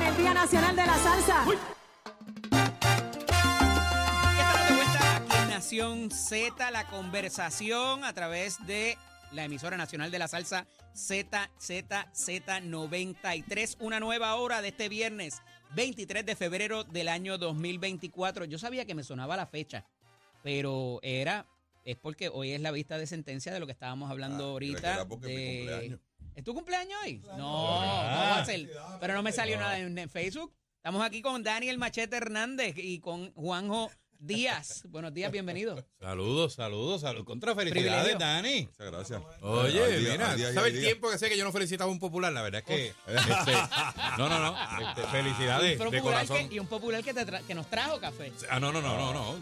en el Día Nacional de la Salsa. Y estamos de vuelta aquí en Nación Z, la conversación a través de la emisora nacional de la salsa ZZZ93. Una nueva hora de este viernes 23 de febrero del año 2024. Yo sabía que me sonaba la fecha, pero era, es porque hoy es la vista de sentencia de lo que estábamos hablando Ah, ahorita. era porque mi de- cumpleaños. ¿Es tu cumpleaños hoy? No, no va a ser. Pero no me salió nada en, en Facebook. Estamos aquí con Daniel Machete Hernández y con Juanjo Díaz. Buenos días, bienvenido. Saludos, saludos, saludos. Contra Privilegio. felicidades, Dani. Muchas gracias. Oye, Al día, mira, al día, ¿sabes al el día. tiempo que sé que yo no felicitaba a un popular? La verdad es que. este, no, no, no. este, felicidades un de popular corazón. que, y un popular que, te tra- que nos trajo café. Ah, no, no, no, no, no.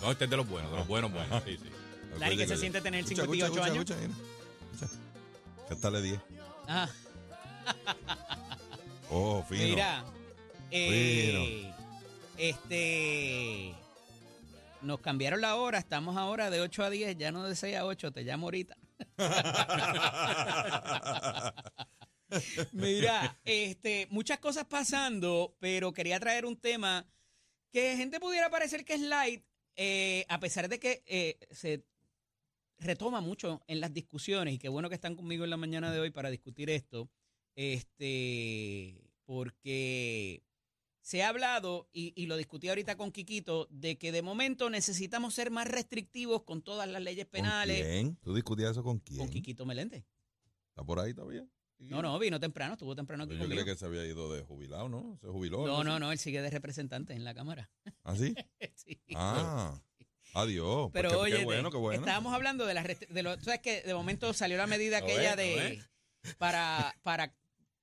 No, este es de los buenos, de los buenos, buenos. Sí, sí. Dani, ¿qué se siente tener Escucha, 58 escucha, años? escucha, mira. Escucha. ¿Qué tal le 10? Ah, Oh, fino. mira. eh, este. Nos cambiaron la hora, estamos ahora de 8 a 10, ya no de 6 a 8, te llamo ahorita. Mira, este, muchas cosas pasando, pero quería traer un tema que gente pudiera parecer que es light, eh, a pesar de que eh, se retoma mucho en las discusiones, y qué bueno que están conmigo en la mañana de hoy para discutir esto, este, porque se ha hablado, y, y lo discutí ahorita con Quiquito, de que de momento necesitamos ser más restrictivos con todas las leyes ¿Con penales. quién? ¿Tú discutías eso con quién? Con Quiquito Meléndez. ¿Está por ahí todavía? No, no, vino temprano, estuvo temprano aquí Yo conmigo. creía que se había ido de jubilado, ¿no? Se jubiló. No, no, no, él sigue de representante en la Cámara. ¿Ah, sí? Sí. Ah. Adiós. Pero Pues qué- oye, qué bueno, qué bueno. estábamos hablando de las de lo, sabes que de momento salió la medida aquella de es. para para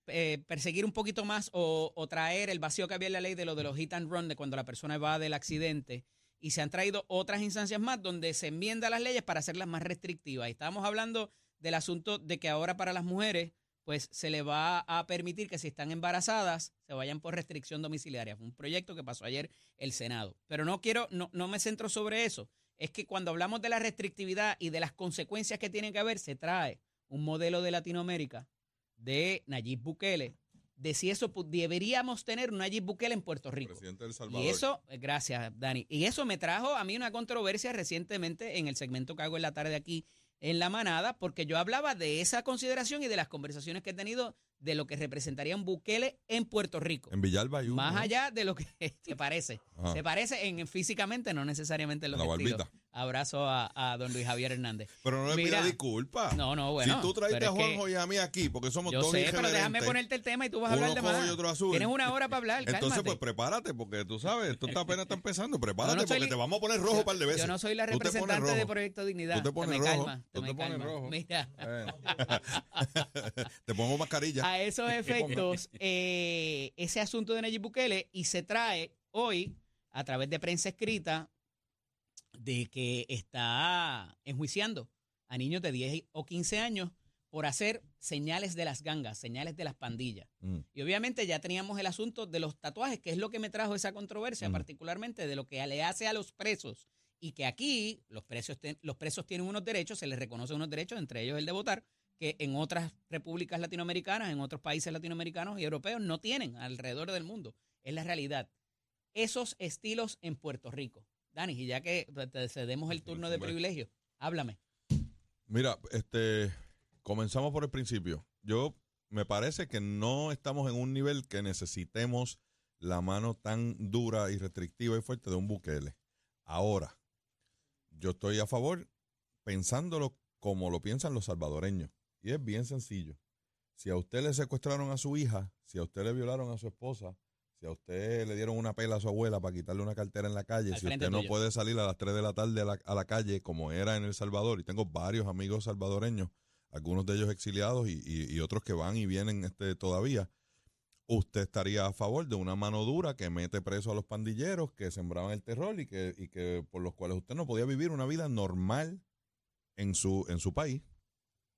eh, perseguir un poquito más o, o traer el vacío que había en la ley de lo de los hit and run de cuando la persona va del accidente y se han traído otras instancias más donde se enmiendan las leyes para hacerlas más restrictivas. Y estábamos hablando del asunto de que ahora para las mujeres pues se le va a permitir que si están embarazadas se vayan por restricción domiciliaria. Fue un proyecto que pasó ayer el Senado. Pero no quiero, no, no me centro sobre eso. Es que cuando hablamos de la restrictividad y de las consecuencias que tienen que haber, se trae un modelo de Latinoamérica de Nayib Bukele, de si eso deberíamos tener un Nayib Bukele en Puerto Rico. Presidente del Salvador. Y eso, eh, gracias, Dani. Y eso me trajo a mí una controversia recientemente en el segmento que hago en la tarde aquí en La Manada, porque yo hablaba de esa consideración y de las conversaciones que he tenido de lo que representaría un Bukele en Puerto Rico. En Villalba Más ¿no? allá de lo que se parece. Ajá. Se parece en físicamente, no necesariamente en los La estilos. barbita. Abrazo a, a don Luis Javier Hernández. Pero no le Mira, pida disculpas. No, no, bueno. si tú traiste a Juanjo y a mí aquí, porque somos Yo dos sé, pero déjame ponerte el tema y tú vas a hablar de más. Tienes una hora para hablar, Entonces, cálmate. pues prepárate, porque tú sabes, esto está apenas está empezando. Prepárate, Yo no soy porque te vamos a poner rojo yo, un par de veces. Yo no soy la representante de. Proyecto Dignidad. Tú te pones me rojo. calma, Tú me te pones calma. rojo. Mira, te pongo mascarilla. a esos efectos, eh, ese asunto de Nayib Bukele y se trae hoy, a través de prensa escrita, de que está enjuiciando a niños de 10 o 15 años por hacer señales de las gangas, señales de las pandillas. Mm. Y obviamente ya teníamos el asunto de los tatuajes, que es lo que me trajo esa controversia, Mm. particularmente de lo que le hace a los presos. Y que aquí los, presos ten- los presos tienen unos derechos, se les reconocen unos derechos, entre ellos el de votar, que en otras repúblicas latinoamericanas, en otros países latinoamericanos y europeos no tienen alrededor del mundo. Es la realidad. Esos estilos en Puerto Rico. Dani, y ya que te cedemos el turno de privilegio, háblame. Mira, este, comenzamos por el principio. Yo me parece que no estamos en un nivel que necesitemos la mano tan dura y restrictiva y fuerte de un Bukele. Ahora, yo estoy a favor pensándolo como lo piensan los salvadoreños. Y es bien sencillo. Si a usted le secuestraron a su hija, si a usted le violaron a su esposa, si a usted le dieron una pela a su abuela para quitarle una cartera en la calle, Al si usted no tuyo. puede salir a las 3 de la tarde a la, a la calle como era en El Salvador, y tengo varios amigos salvadoreños, algunos de ellos exiliados y, y- y otros que van y vienen este, todavía, ¿usted estaría a favor de una mano dura que mete preso a los pandilleros que sembraban el terror y que, y que por los cuales usted no podía vivir una vida normal en su, en su país?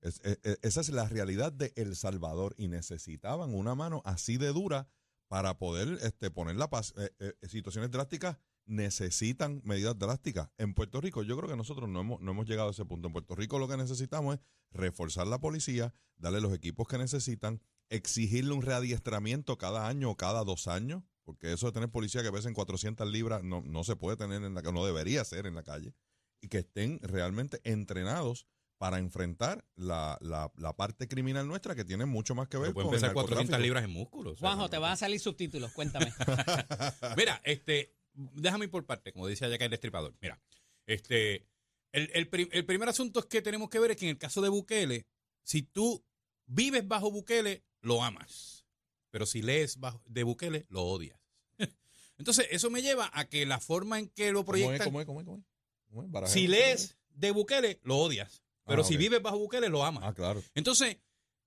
Es- e- e- esa es la realidad de El Salvador y necesitaban una mano así de dura para poder este, poner la paz. Eh, eh, situaciones drásticas necesitan medidas drásticas. En Puerto Rico, yo creo que nosotros no hemos, no hemos llegado a ese punto. En Puerto Rico lo que necesitamos es reforzar la policía, darle los equipos que necesitan, exigirle un readiestramiento cada año o cada dos años, porque eso de tener policía que pesen 400 libras no, no se puede tener en la no debería ser en la calle, y que estén realmente entrenados para enfrentar la, la, la parte criminal nuestra que tiene mucho más que ver con el empezar 400 narcotráfico. libras en músculos. o sea, Juanjo, te van a salir subtítulos, cuéntame. Mira, este, déjame ir por parte, como dice allá que el destripador. Mira, este, el, el pri- el primer asunto es que tenemos que ver es que en el caso de Bukele, si tú vives bajo Bukele, lo amas. Pero si lees bajo, de Bukele, lo odias. Entonces, eso me lleva a que la forma en que lo ¿Cómo es? proyectan, ¿Cómo es? ¿Cómo es? ¿Cómo es? ¿Cómo es? Barajemos, si lees de Bukele, lo odias. Pero Ah, si ok. vives bajo Bukele, lo amas. Ah, claro. Entonces,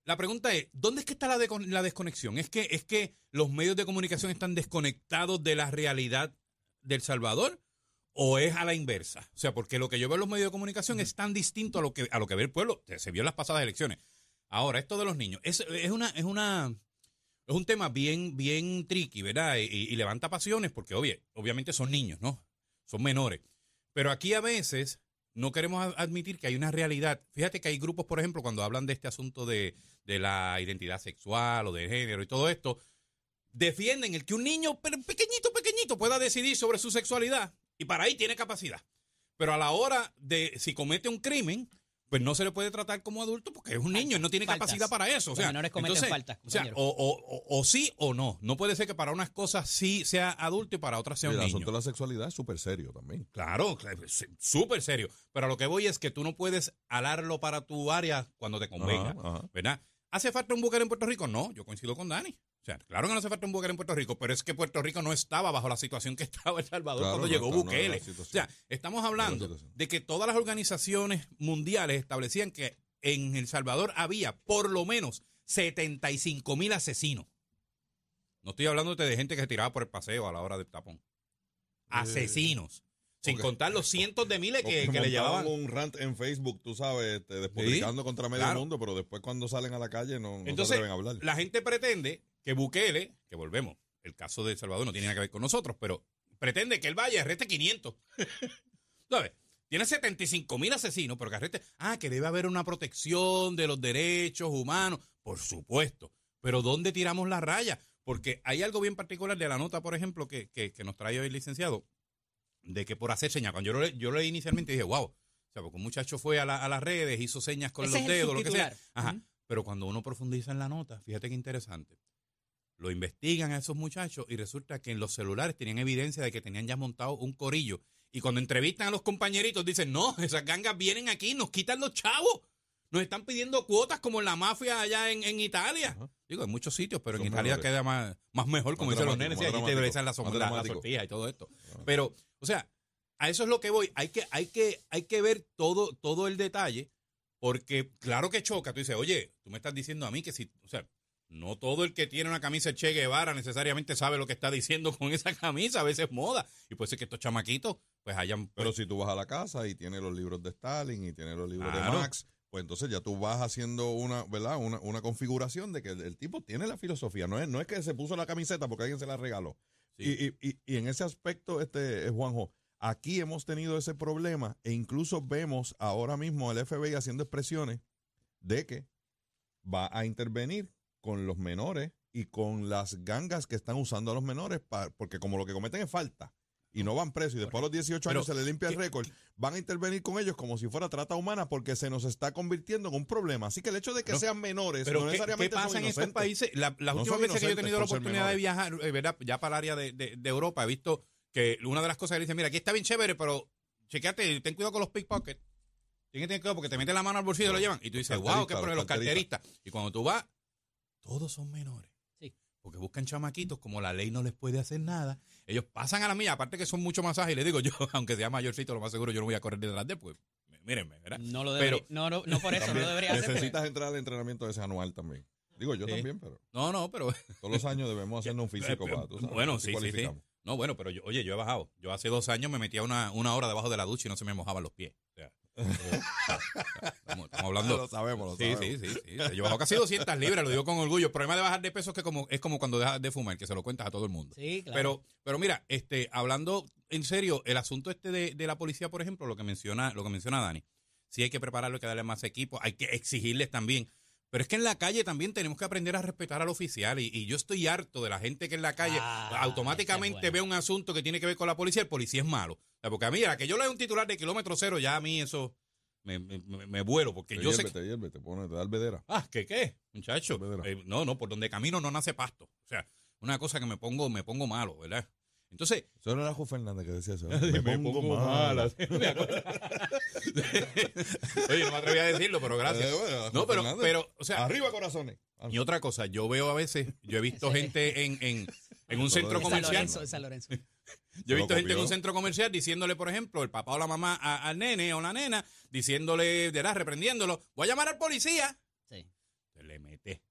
la pregunta es, ¿dónde es que está la, desconexión? ¿Es que, ¿Es que los medios de comunicación están desconectados de la realidad del Salvador? ¿O es a la inversa? O sea, porque lo que yo veo en los medios de comunicación es tan distinto a lo que, a lo que ve el pueblo. Se- Se vio en las pasadas elecciones. Ahora, esto de los niños, es, es una, es una, es un tema bien, bien tricky, ¿verdad? Y, y levanta pasiones porque, obvio, obviamente son niños, ¿no? Son menores. Pero aquí a veces no queremos admitir que hay una realidad. Fíjate que hay grupos, por ejemplo, cuando hablan de este asunto de, de la identidad sexual o de género y todo esto, defienden el que un niño pe- pequeñito, pequeñito pueda decidir sobre su sexualidad y para ahí tiene capacidad. Pero a la hora de si comete un crimen, pues no se le puede tratar como adulto porque es un niño y no tiene Faltas. capacidad para eso. O Los sea, menores cometen entonces, faltas, O sea, o, o- o- o sí o no. No puede ser que para unas cosas sí sea adulto y para otras sea Y un el niño. asunto de la sexualidad es súper serio también. Claro, súper serio. Pero a lo que voy es que tú no puedes alarlo para tu área cuando te convenga, Ajá, ajá. ¿verdad? ¿Hace falta un Bukele en Puerto Rico? No, yo coincido con Dani. O sea, claro que no hace falta un Bukele en Puerto Rico, pero es que Puerto Rico no estaba bajo la situación que estaba El Salvador Claro, cuando no llegó está- Bukele. o sea, estamos hablando de que todas las organizaciones mundiales establecían que en El Salvador había por lo menos 75 mil asesinos. No estoy hablando de gente que se tiraba por el paseo a la hora del tapón. Asesinos. Sin contar los cientos de miles que, le llevaban. un rant en Facebook, tú sabes, este, despotricando contra medio claro. mundo, pero después cuando salen a la calle no, Entonces, a hablar. la gente pretende que Bukele, que volvemos, el caso de El Salvador no tiene nada que ver con nosotros, pero pretende que él vaya y arreste 500. ¿Sabes? Tiene 75 mil asesinos, pero que arreste. Ah, que debe haber una protección de los derechos humanos. Por supuesto. Pero ¿dónde tiramos la raya? Porque hay algo bien particular de la nota, por ejemplo, que, que- que nos trae hoy el licenciado, de que por hacer señas, cuando yo lo, yo lo leí inicialmente dije, wow. O sea, porque un muchacho fue a, la- a las redes, hizo señas con Ese los dedos, lo que sea. Ajá. Pero cuando uno profundiza en la nota, fíjate qué interesante. Lo investigan a esos muchachos y resulta que en los celulares tenían evidencia de que tenían ya montado un corillo. Y cuando entrevistan a los compañeritos dicen, no, esas gangas vienen aquí, nos quitan los chavos. Nos están pidiendo cuotas como en la mafia allá en, en Italia. Ajá. Digo, en muchos sitios, pero Son en Italia mejores. queda más, más mejor, como dicen los nenes, y allí te besan la, la, la sortija y todo esto. Pero, o sea, a eso es lo que voy. Hay que, hay que, hay que ver todo, todo el detalle, porque claro que choca. Tú dices, oye, tú me estás diciendo a mí que si, o sea, no todo el que tiene una camisa Che Guevara necesariamente sabe lo que está diciendo con esa camisa, a veces es moda. Y puede ser que estos chamaquitos, pues hayan. Pero si tú vas a la casa y tienes los libros de Stalin y tienes los libros Claro. de Marx, pues entonces ya tú vas haciendo una, ¿verdad? Una, una configuración de que el, el tipo tiene la filosofía. No es, no es que se puso la camiseta porque alguien se la regaló. Sí. Y, y- y- en ese aspecto, este eh, Juanjo, aquí hemos tenido ese problema e incluso vemos ahora mismo al FBI haciendo expresiones de que va a intervenir con los menores y con las gangas que están usando a los menores, pa- porque como lo que cometen es falta y no van presos y después a los 18 años Pero, se les limpia el ¿qué- récord, van a intervenir con ellos como si fuera trata humana porque se nos está convirtiendo en un problema. Así que el hecho de que Pero- sean menores Pero no ¿qué, necesariamente qué pasa son en estos países? La- las No últimas veces que yo he tenido la oportunidad de viajar, eh, ¿verdad? ya para el área de, de- de Europa, he visto que una de las cosas que dicen, mira, aquí está bien chévere, pero chequeate, ten cuidado con los pickpockets. Tienes que tener cuidado porque te meten la mano al bolsillo y lo llevan. Y tú dices, wow, qué problema, los carteristas. Y cuando tú vas, todos son menores. Porque buscan chamaquitos, como la ley no les puede hacer nada. Ellos pasan a la milla, aparte que son mucho más ágiles. Les digo yo, aunque sea mayorcito, lo más seguro yo no voy a correr detrás de pues mírenme, ¿verdad? No lo Pero- debería, no, no, no por eso, no debería hacer. necesitas entrar al entrenamiento ese anual también. Digo, yo Sí. también, pero No, no, pero todos los años debemos hacernos un físico Eh, para, tú sabes, bueno, sí, sí, sí. No, bueno, pero yo, oye, yo he bajado. Yo hace dos años me metía una, una hora debajo de la ducha y no se me mojaban los pies. O sea, eh, estamos, estamos hablando. Lo sabemos, lo Sí, sabemos. sí, sí, sí. Yo he bajado casi 200 libras, lo digo con orgullo. El problema de bajar de peso es que como, es como cuando dejas de fumar, que se lo cuentas a todo el mundo. Sí, claro. Pero, pero mira, este, hablando en serio, el asunto este de, de la policía, por ejemplo, lo que menciona, lo que menciona Dani, sí hay que prepararlo, hay que darle más equipo, hay que exigirles también. Pero es que en la calle también tenemos que aprender a respetar al oficial. Y, y yo estoy harto de la gente que en la calle Ah, automáticamente ve un asunto que tiene que ver con la policía, el policía es malo. O sea, porque a mí, a que yo lea un titular de kilómetro cero, ya a mí eso me, me, me- me vuelo. Porque Te yo sé que- te hierve, te pone, te da albedera. Ah, ¿qué qué? Muchacho. Eh, no, no, por donde camino no nace pasto. O sea, una cosa que me pongo, me pongo malo, ¿verdad? Entonces, Eso no era Ju Fernández que decía eso. me pongo mala. Me acuerdo. Oye, no me atreví a decirlo, pero gracias. Eh, bueno, No, pero, pero, o sea, Arriba corazones. Y otra cosa, yo veo a veces, yo he visto gente en, en, en un centro comercial. San Lorenzo. Yo he visto gente en un centro comercial diciéndole, por ejemplo, el papá o la mamá a- al nene o la nena, diciéndole, de verdad, reprendiéndolo, voy a llamar al policía. Sí. Se le mete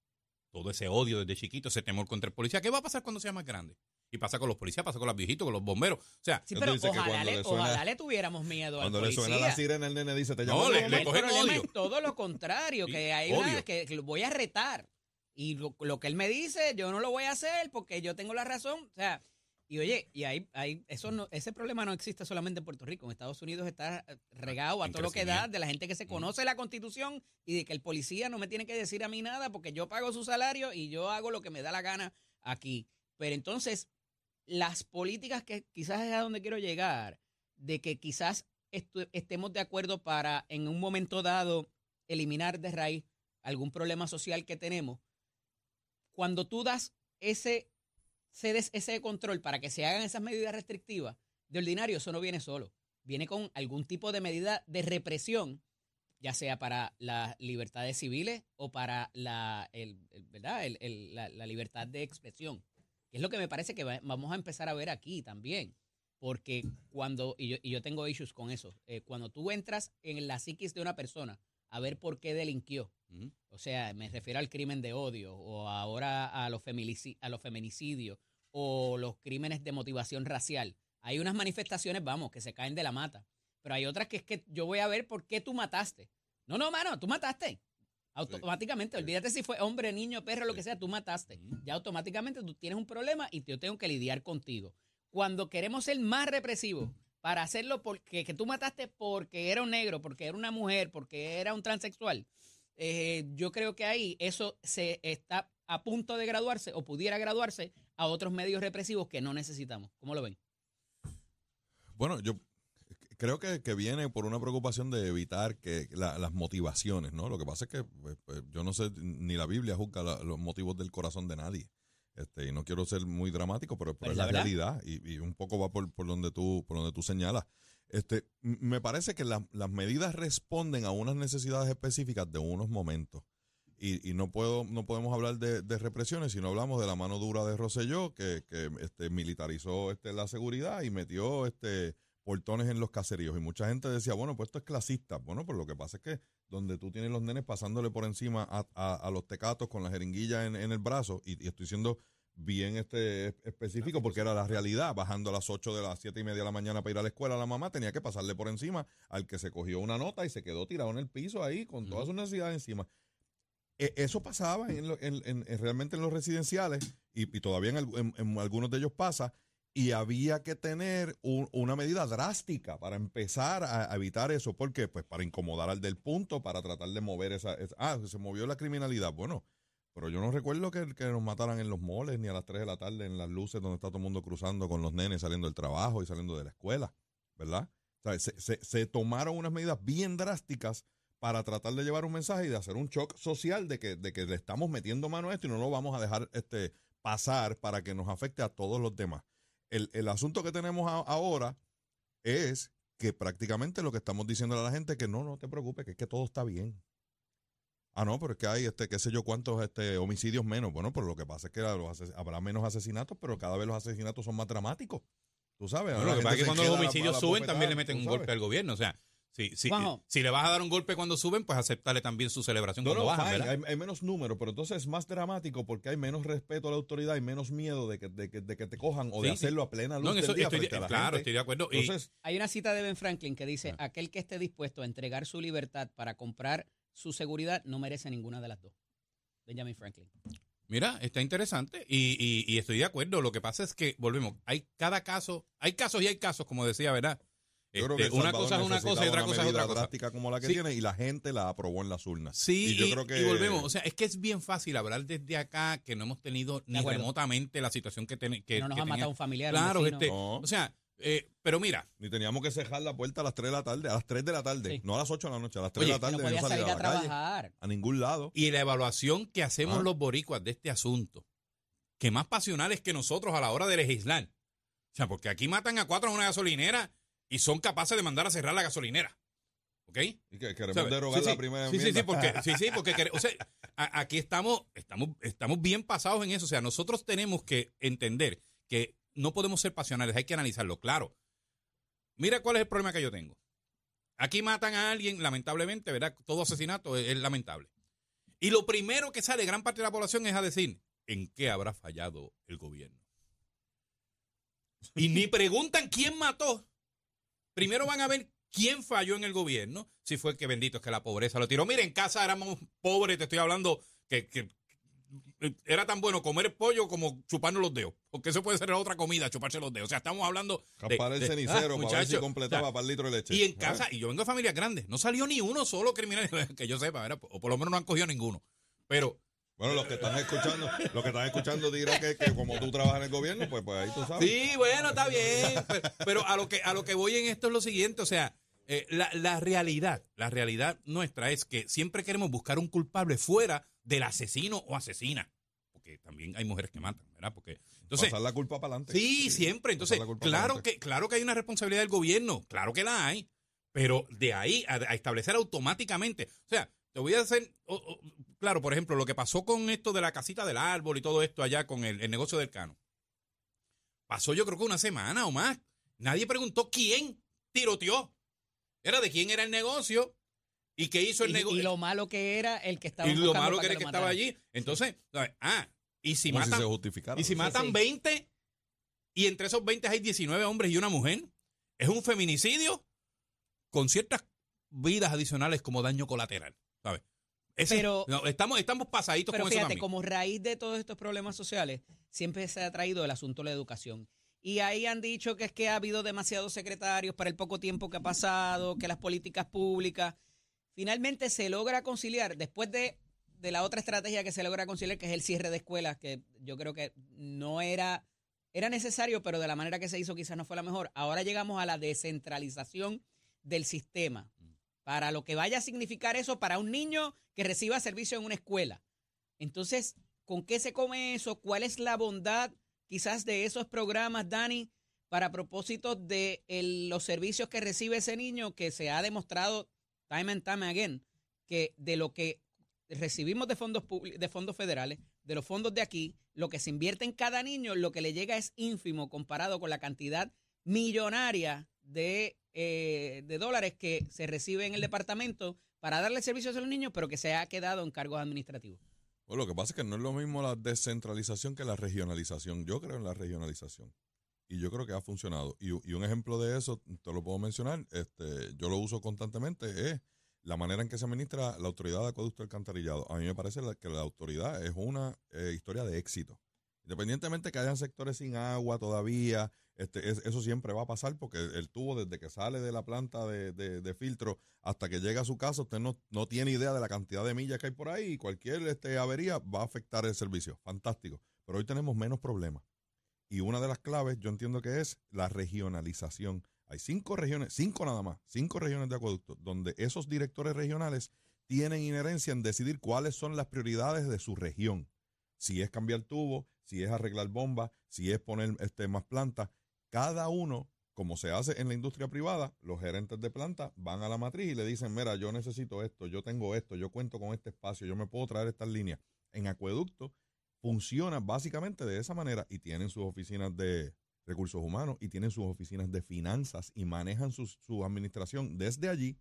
todo ese odio desde chiquito, ese temor contra el policía. ¿Qué va a pasar cuando sea más grande? Y pasa con los policías, pasa con los viejitos, con los bomberos. O sea, Sí, pero que ojalá cuando le, le suena- ojalá le tuviéramos miedo Cuando al le policía. suena la sirena, el nene dice, te No, llamo. le- mamá. le el cogen problema odio. es todo lo contrario, que hay una que, lo voy a retar. Y lo, lo que él me dice, yo no lo voy a hacer porque yo tengo la razón. O sea, y oye, y ahí, ahí eso no, ese problema no existe solamente en Puerto Rico. En Estados Unidos está eh, regado a todo lo que da de la gente que se Mm. conoce la constitución y de que el policía no me tiene que decir a mí nada porque yo pago su salario y yo hago lo que me da la gana aquí. Pero entonces, las políticas que quizás es a donde quiero llegar, de que quizás estemos de acuerdo para en un momento dado eliminar de raíz algún problema social que tenemos, cuando tú das ese, cedes ese control para que se hagan esas medidas restrictivas, de ordinario eso no viene solo, viene con algún tipo de medida de represión, ya sea para las libertades civiles o para la, ¿verdad? El- la, la libertad de expresión, que es lo que me parece que va- vamos a empezar a ver aquí también. Porque cuando, y yo, y yo tengo issues con eso, eh, cuando tú entras en la psiquis de una persona a ver por qué delinquió, o sea, me refiero al crimen de odio o ahora a los, a los feminicidios o los crímenes de motivación racial. Hay unas manifestaciones, vamos, que se caen de la mata, pero hay otras que es que yo voy a ver por qué tú mataste. No, no, mano, tú mataste. Automáticamente, Sí. olvídate si fue hombre, niño, perro, lo Sí. que sea, tú mataste. Ya automáticamente tú tienes un problema y yo tengo que lidiar contigo. Cuando queremos ser más represivos para hacerlo porque que tú mataste porque era un negro, porque era una mujer, porque era un transexual, eh, yo creo que ahí eso se está a punto de graduarse o pudiera graduarse a otros medios represivos que no necesitamos. ¿Cómo lo ven? Bueno, yo creo que, que viene por una preocupación de evitar que la- las motivaciones, ¿no? Lo que pasa es que pues, pues, yo no sé, ni la Biblia juzga la- los motivos del corazón de nadie. Este, y no quiero ser muy dramático, pero, pero Pero es la, la realidad y, y un poco va por, por donde tú por donde tú señalas. Este, me parece que las- las medidas responden a unas necesidades específicas de unos momentos. Y, y no puedo no podemos hablar de, de represiones si no hablamos de la mano dura de Rosselló que, que este, militarizó este, la seguridad y metió este portones en los caseríos. Y mucha gente decía bueno pues esto es clasista bueno pues lo que pasa es que donde tú tienes los nenes pasándole por encima a, a- a los tecatos con la jeringuilla en, en el brazo y, y estoy siendo bien este es- específico porque era la realidad. Bajando a las 8 de las 7 y media de la mañana para ir a la escuela la mamá tenía que pasarle por encima al que se cogió una nota y se quedó tirado en el piso ahí con todas sus necesidades encima. E- eso pasaba en, lo- en- en- en- realmente en los residenciales y, y todavía en algunos de ellos pasa y había que tener un- una medida drástica para empezar a, evitar eso. ¿Por qué? Pues para incomodar al del punto, para tratar de mover esa... esa- ah, se movió la criminalidad. Bueno, pero yo no recuerdo que, nos mataran en los moles ni a las 3 de la tarde en las luces donde está todo el mundo cruzando con los nenes saliendo del trabajo y saliendo de la escuela, ¿verdad? Se- se tomaron unas medidas bien drásticas para tratar de llevar un mensaje y de hacer un shock social de que, de que le estamos metiendo mano a esto y no lo vamos a dejar este, pasar para que nos afecte a todos los demás. El, el asunto que tenemos a- ahora es que prácticamente lo que estamos diciendo a la gente es que no, no te preocupes, que es que todo está bien. Ah, no, pero es que hay, este, qué sé yo, cuántos este, homicidios menos. Bueno, pero lo que pasa es que los habrá menos asesinatos, pero cada vez los asesinatos son más dramáticos. Tú sabes. Bueno, lo que pasa es que cuando los la- homicidios la suben también le meten un golpe al gobierno. O sea, Sí, sí, Juanjo. si le vas a dar un golpe cuando suben, pues aceptarle también su celebración No, cuando no, bajan, hay, hay menos números, pero entonces es más dramático porque hay menos respeto a la autoridad y menos miedo de que, de que, de que te cojan o de Sí, hacerlo a plena luz No, del eso día estoy, frente a la claro, gente. estoy de acuerdo. Y- Hay una cita de Ben Franklin que dice, Ah. aquel que esté dispuesto a entregar su libertad para comprar su seguridad no merece ninguna de las dos. Benjamin Franklin. Mira, está interesante y, y- y estoy de acuerdo. Lo que pasa es que, volvemos, hay cada caso, hay casos y hay casos, como decía, ¿verdad? Yo creo Este, que una cosa es una cosa y otra cosa es otra cosa. drástica como la que Sí. tiene y la gente la aprobó en las urnas. Sí, y yo creo que y volvemos. O sea, es que es bien fácil hablar desde acá que no hemos tenido ni remotamente la situación que, ten- que, no nos que ha matado un familiar. un Claro, vecino. este, No. o sea, eh, pero mira, ni teníamos que cerrar la puerta a las 3 de la tarde, a las 3 de la tarde, Sí. no a las 8 de la noche, a las 3 Oye, de la tarde no podía no salir a a la calle, trabajar. a ningún lado. y la evaluación que hacemos Ah. los boricuas de este asunto, que más pasionales que nosotros a la hora de legislar. O sea, porque aquí matan a cuatro en una gasolinera y son capaces de mandar a cerrar la gasolinera. ¿Ok? Y que queremos ¿Sabes? derogar Sí, la sí. primera Sí, sí, sí, enmienda. porque, sí, sí, porque o sea, a- aquí estamos, estamos, estamos bien pasados en eso. O sea, nosotros tenemos que entender que no podemos ser pasionales, hay que analizarlo, claro. Mira cuál es el problema que yo tengo. Aquí matan a alguien, lamentablemente, ¿verdad? Todo asesinato es, es lamentable. Y lo primero que sale gran parte de la población es a decir, ¿en qué habrá fallado el gobierno? Y ni preguntan quién mató. Primero van a ver quién falló en el gobierno. Si fue que bendito es que la pobreza lo tiró. Mira, en casa éramos pobres, te estoy hablando que, que era tan bueno comer pollo como chuparnos los dedos. Porque eso puede ser otra comida, chuparse los dedos. O sea, estamos hablando. Capar el de- cenicero ah, para ver si completaba o sea, para el litro de leche. y en Ah. casa, y yo vengo de familias grandes, no salió ni uno solo criminal, que yo sepa, ¿verdad? o por lo menos no han cogido ninguno. Pero, Bueno, los que están escuchando, los que están escuchando dirán que, que como tú trabajas en el gobierno, pues, pues ahí tú sabes. sí, bueno, está bien. Pero, pero a lo que a lo que voy en esto es lo siguiente, o sea, eh, la, la realidad, la realidad nuestra es que siempre queremos buscar un culpable fuera del asesino o asesina. Porque también hay mujeres que matan, ¿verdad? Porque entonces Pasar la culpa para adelante. Sí, siempre. Entonces, claro que, claro que hay una responsabilidad del gobierno, claro que la hay, pero de ahí a, a establecer automáticamente, o sea, te voy a hacer, o- o, claro, por ejemplo, lo que pasó con esto de la casita del árbol y todo esto allá con el, el negocio del cano. Pasó yo creo que una semana o más. Nadie preguntó quién tiroteó. Era de quién era el negocio y qué hizo el negocio. y lo malo que era el que estaba Y lo malo que era que estaba allí. allí. Entonces, ah, y si Como si matan, se justificara. y si Sí, matan sí. 20 y entre esos 20 hay 19 hombres y una mujer, es un feminicidio con ciertas vidas adicionales como daño colateral, ¿sabes? Ese- Pero- no, estamos, estamos pasaditos Pero con eso fíjate, también. como raíz de todos estos problemas sociales, siempre se ha traído el asunto de la educación. Y ahí han dicho que es que ha habido demasiados secretarios para el poco tiempo que ha pasado, que las políticas públicas. Finalmente se logra conciliar, después de, de la otra estrategia que se logra conciliar, que es el cierre de escuelas, que yo creo que no era, era necesario, pero de la manera que se hizo quizás no fue la mejor. Ahora llegamos a la descentralización del sistema. Para lo que vaya a significar eso para un niño que reciba servicio en una escuela. Entonces, ¿con qué se come eso? ¿Cuál es la bondad quizás de esos programas, Dani, para propósito de los servicios que recibe ese niño que se ha demostrado time and time again que de lo que recibimos de fondos de fondos federales, de los fondos de aquí, lo que se invierte en cada niño, lo que le llega es ínfimo comparado con la cantidad millonaria de, eh, de dólares que se recibe en el departamento para darle servicios a los niños, pero que se ha quedado en cargos administrativos. Bueno, lo que pasa es que no es lo mismo la descentralización que la regionalización. Yo creo en la regionalización. Y yo creo que ha funcionado. Y, un ejemplo de eso, te lo puedo mencionar, este, yo lo uso constantemente, es la manera en que se administra la autoridad de acueducto alcantarillado. A mí me parece que la autoridad es una eh, historia de éxito. Independientemente que hayan sectores sin agua todavía, este, es- eso siempre va a pasar porque el tubo desde que sale de la planta de, de- filtro hasta que llega a su casa, usted no, no tiene idea de la cantidad de millas que hay por ahí y cualquier este, avería va a afectar el servicio. Fantástico. Pero hoy tenemos menos problemas. Y una de las claves yo entiendo que es la regionalización. Hay cinco regiones, cinco nada más, cinco regiones de acueducto, donde esos directores regionales tienen inherencia en decidir cuáles son las prioridades de su región. Si es cambiar tubo, si es arreglar bombas, si es poner este, más plantas. Cada uno, como se hace en la industria privada, los gerentes de planta van a la matriz y le dicen, mira, yo necesito esto, yo tengo esto, yo cuento con este espacio, yo me puedo traer estas líneas. En acueducto funciona básicamente de esa manera y tienen sus oficinas de recursos humanos y tienen sus oficinas de finanzas y manejan su, su administración desde allí,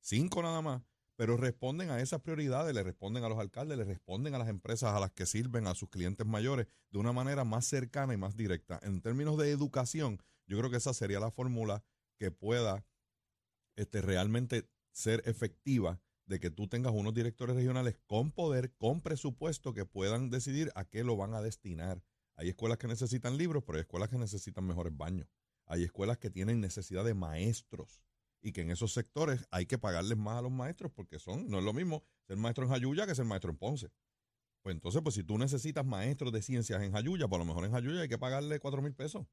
cinco nada más, pero responden a esas prioridades, le responden a los alcaldes, le responden a las empresas a las que sirven, a sus clientes mayores, de una manera más cercana y más directa. En términos de educación, yo creo que esa sería la fórmula que pueda este, realmente ser efectiva de que tú tengas unos directores regionales con poder, con presupuesto, que puedan decidir a qué lo van a destinar. Hay escuelas que necesitan libros, pero hay escuelas que necesitan mejores baños. Hay escuelas que tienen necesidad de maestros y que en esos sectores hay que pagarles más a los maestros porque son, no es lo mismo ser maestro en Jayuya que ser maestro en Ponce. Pues entonces, pues si tú necesitas maestros de ciencias en Jayuya, por pues lo mejor en Jayuya hay que pagarle cuatro mil pesos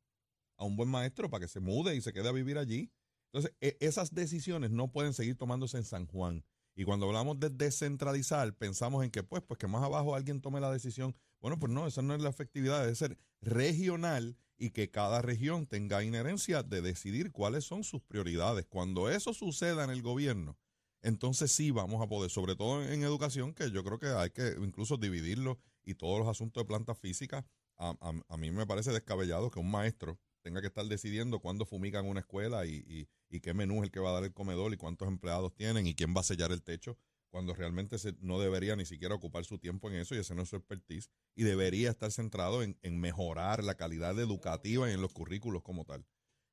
a un buen maestro para que se mude y se quede a vivir allí. Entonces, e, esas decisiones no pueden seguir tomándose en San Juan. Y cuando hablamos de descentralizar, pensamos en que, pues, pues que más abajo alguien tome la decisión. Bueno, pues no, esa no es la efectividad, debe ser regional y que cada región tenga inherencia de decidir cuáles son sus prioridades. Cuando eso suceda en el gobierno, entonces sí vamos a poder, sobre todo en, educación, que yo creo que hay que incluso dividirlo y todos los asuntos de planta física. A, a mí me parece descabellado que un maestro tenga que estar decidiendo cuándo fumigan una escuela y, qué menú es el que va a dar el comedor y cuántos empleados tienen y quién va a sellar el techo, cuando realmente se, no debería ni siquiera ocupar su tiempo en eso y ese no es su expertise y debería estar centrado en, mejorar la calidad educativa y en los currículos como tal.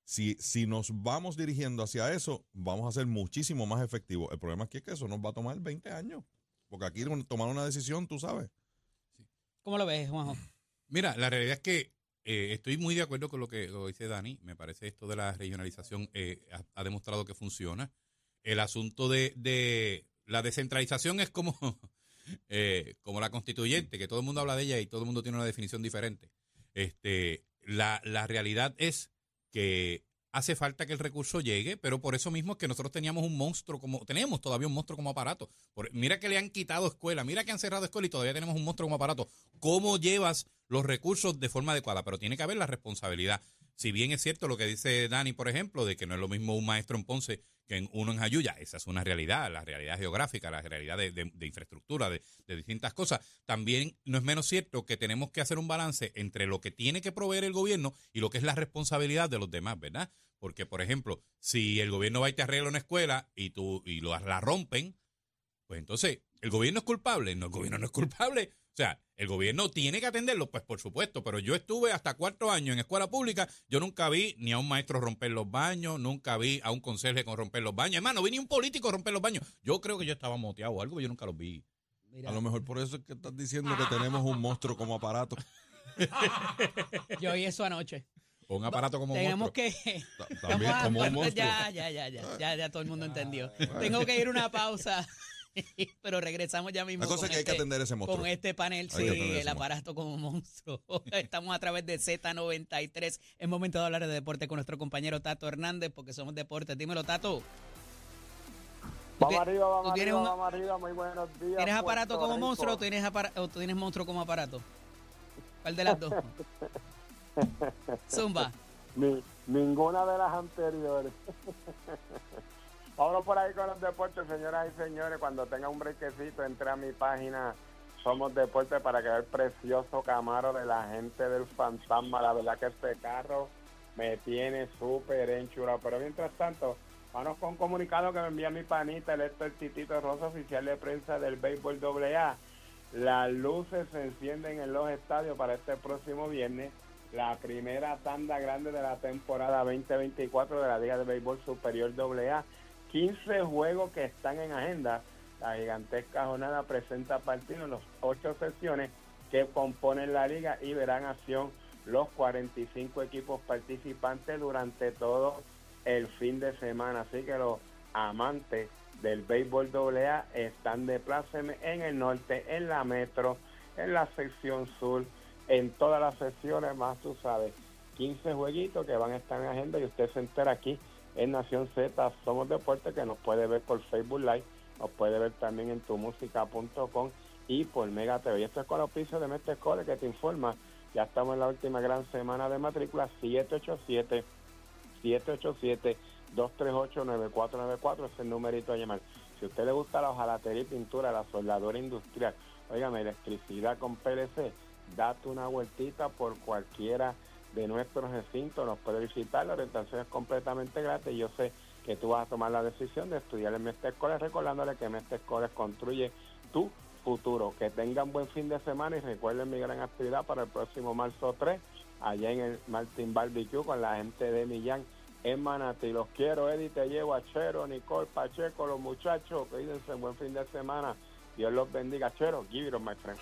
Si, si nos vamos dirigiendo hacia eso, vamos a ser muchísimo más efectivos. El problema aquí es que eso nos va a tomar 20 años, porque aquí tomar una decisión, tú sabes. ¿Cómo lo ves, Juanjo? Mira, la realidad es que eh, estoy muy de acuerdo con lo que dice Dani. Me parece esto de la regionalización eh, ha, demostrado que funciona. El asunto de, la descentralización es como, eh, como la constituyente, que todo el mundo habla de ella y todo el mundo tiene una definición diferente. Este, la, la realidad es que hace falta que el recurso llegue, pero por eso mismo es que nosotros teníamos un monstruo como, tenemos todavía un monstruo como aparato. mira que le han quitado escuela, mira que han cerrado escuela y todavía tenemos un monstruo como aparato. ¿Cómo llevas los recursos de forma adecuada, pero tiene que haber la responsabilidad. Si bien es cierto lo que dice Dani, por ejemplo, de que no es lo mismo un maestro en Ponce que en uno en Jayuya, esa es una realidad, la realidad geográfica, la realidad de, infraestructura, de, distintas cosas. También no es menos cierto que tenemos que hacer un balance entre lo que tiene que proveer el gobierno y lo que es la responsabilidad de los demás, ¿verdad? Porque, por ejemplo, si el gobierno va y te arregla una escuela y, tú, y lo, la rompen, pues entonces, ¿el gobierno es culpable? No, el gobierno no es culpable o sea, el gobierno tiene que atenderlo, pues por supuesto, pero yo estuve hasta cuarto año en escuela pública, yo nunca vi ni a un maestro romper los baños, nunca vi a un conserje con romper los baños, hermano, vi ni un político romper los baños. Yo creo que yo estaba moteado o algo, yo nunca los vi. A lo mejor por eso es que estás diciendo que tenemos un monstruo como aparato. yo oí eso anoche. un aparato como Tenemos que. También como un monstruo. Ya, ya, ya, ya, ya, ya todo el mundo entendió. Tengo que ir a una pausa. Pero regresamos ya mismo. La cosa que hay que este atender ese monstruo. Con este panel, sí, el aparato como monstruo. Estamos a través de Z93. Es momento de hablar de deporte con nuestro compañero Tato Hernández, porque somos deportes. Dímelo, Tato. Vamos arriba, vamos arriba, vamos arriba, muy buenos días. ¿Tienes aparato como monstruo o tienes, o tienes monstruo como aparato? ¿Cuál de las dos? Zumba. ninguna de las anteriores. Vámonos por ahí con los deportes, señoras y señores. Cuando tenga un brequecito, entre a mi página Somos Deportes para que vea el precioso Camaro de la gente del fantasma. La verdad que este carro me tiene súper enchurado. Pero mientras tanto, vamos con un comunicado que me envía mi panita, el Héctor Titito Rosa, oficial de prensa del Béisbol AA. Las luces se encienden en los estadios para este próximo viernes. La primera tanda grande de la temporada 2024 de la Liga de Béisbol Superior AA 15 juegos que están en agenda. La gigantesca jornada presenta partidos en las ocho sesiones que componen la liga y verán acción los 45 equipos participantes durante todo el fin de semana. Así que los amantes del béisbol AA están de pláceme en el norte, en la metro, en la sección sur, en todas las secciones más, tú sabes. 15 jueguitos que van a estar en agenda y usted se entera aquí en Nación Z Somos Deporte, que nos puede ver por Facebook Live, nos puede ver también en tumusica.com y por Mega TV. Y esto es con los pisos de Mestre Cole que te informa. Ya estamos en la última gran semana de matrícula 787 787 238 9494 es el numerito a llamar. Si a usted le gusta la hojalatería y pintura, la soldadura industrial, oígame, electricidad con PLC, date una vueltita por cualquiera de nuestro recinto, nos puede visitar, la orientación es completamente gratis. Yo sé que tú vas a tomar la decisión de estudiar en Mestre Escoles, recordándole que Mestre Escoles construye tu futuro. Que tengan buen fin de semana y recuerden mi gran actividad para el próximo marzo 3, allá en el Martin Barbecue con la gente de Millán en Manatí. Los quiero, Eddie, te llevo a Chero, Nicole, Pacheco, los muchachos, cuídense, buen fin de semana. Dios los bendiga, Chero, give it my friend.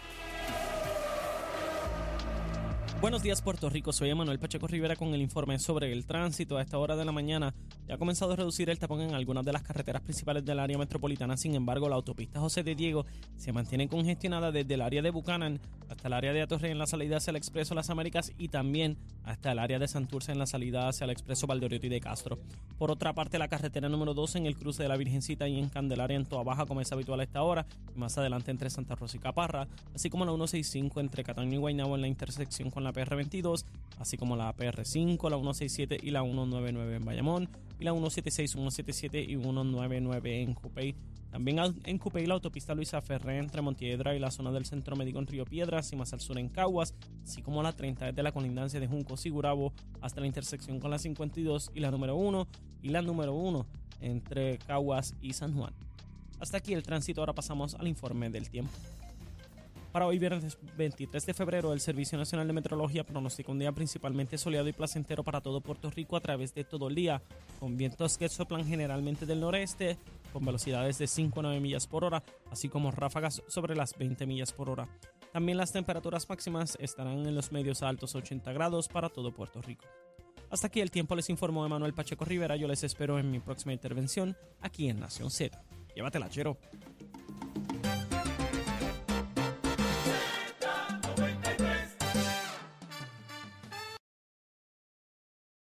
Buenos días Puerto Rico, soy Emanuel Pacheco Rivera con el informe sobre el tránsito. A esta hora de la mañana ya ha comenzado a reducir el tapón en algunas de las carreteras principales del área metropolitana. Sin embargo, la autopista José de Diego se mantiene congestionada desde el área de Buchanan hasta el área de Atorrey en la salida hacia el Expreso Las Américas y también hasta el área de Santurce en la salida hacia el Expreso Valdoriotti de Castro. Por otra parte, la carretera número 2 en el cruce de la Virgencita y en Candelaria en Toa Baja como es habitual a esta hora, y más adelante entre Santa Rosa y Caparra, así como la 165 entre Cataño y Guaynabo en la intersección con la PR22, así como la PR5, la 167 y la 199 en Bayamón, y la 176, 177 y 199 en Cupey. También en Cupey la autopista Luisa Ferré entre Montiedra y la zona del Centro Médico en Río Piedras y más al sur en Caguas, así como la 30 desde la colindancia de Junco Sigurabo hasta la intersección con la 52 y la número 1 y la número 1 entre Caguas y San Juan. Hasta aquí el tránsito, ahora pasamos al informe del tiempo. Para hoy, viernes 23 de febrero, el Servicio Nacional de Meteorología pronostica un día principalmente soleado y placentero para todo Puerto Rico a través de todo el día, con vientos que soplan generalmente del noreste, con velocidades de 5 a 9 millas por hora, así como ráfagas sobre las 20 millas por hora. También las temperaturas máximas estarán en los medios a altos 80 grados para todo Puerto Rico. Hasta aquí el tiempo les informó Emanuel Pacheco Rivera. Yo les espero en mi próxima intervención aquí en Nación Z. Llévatela, chero.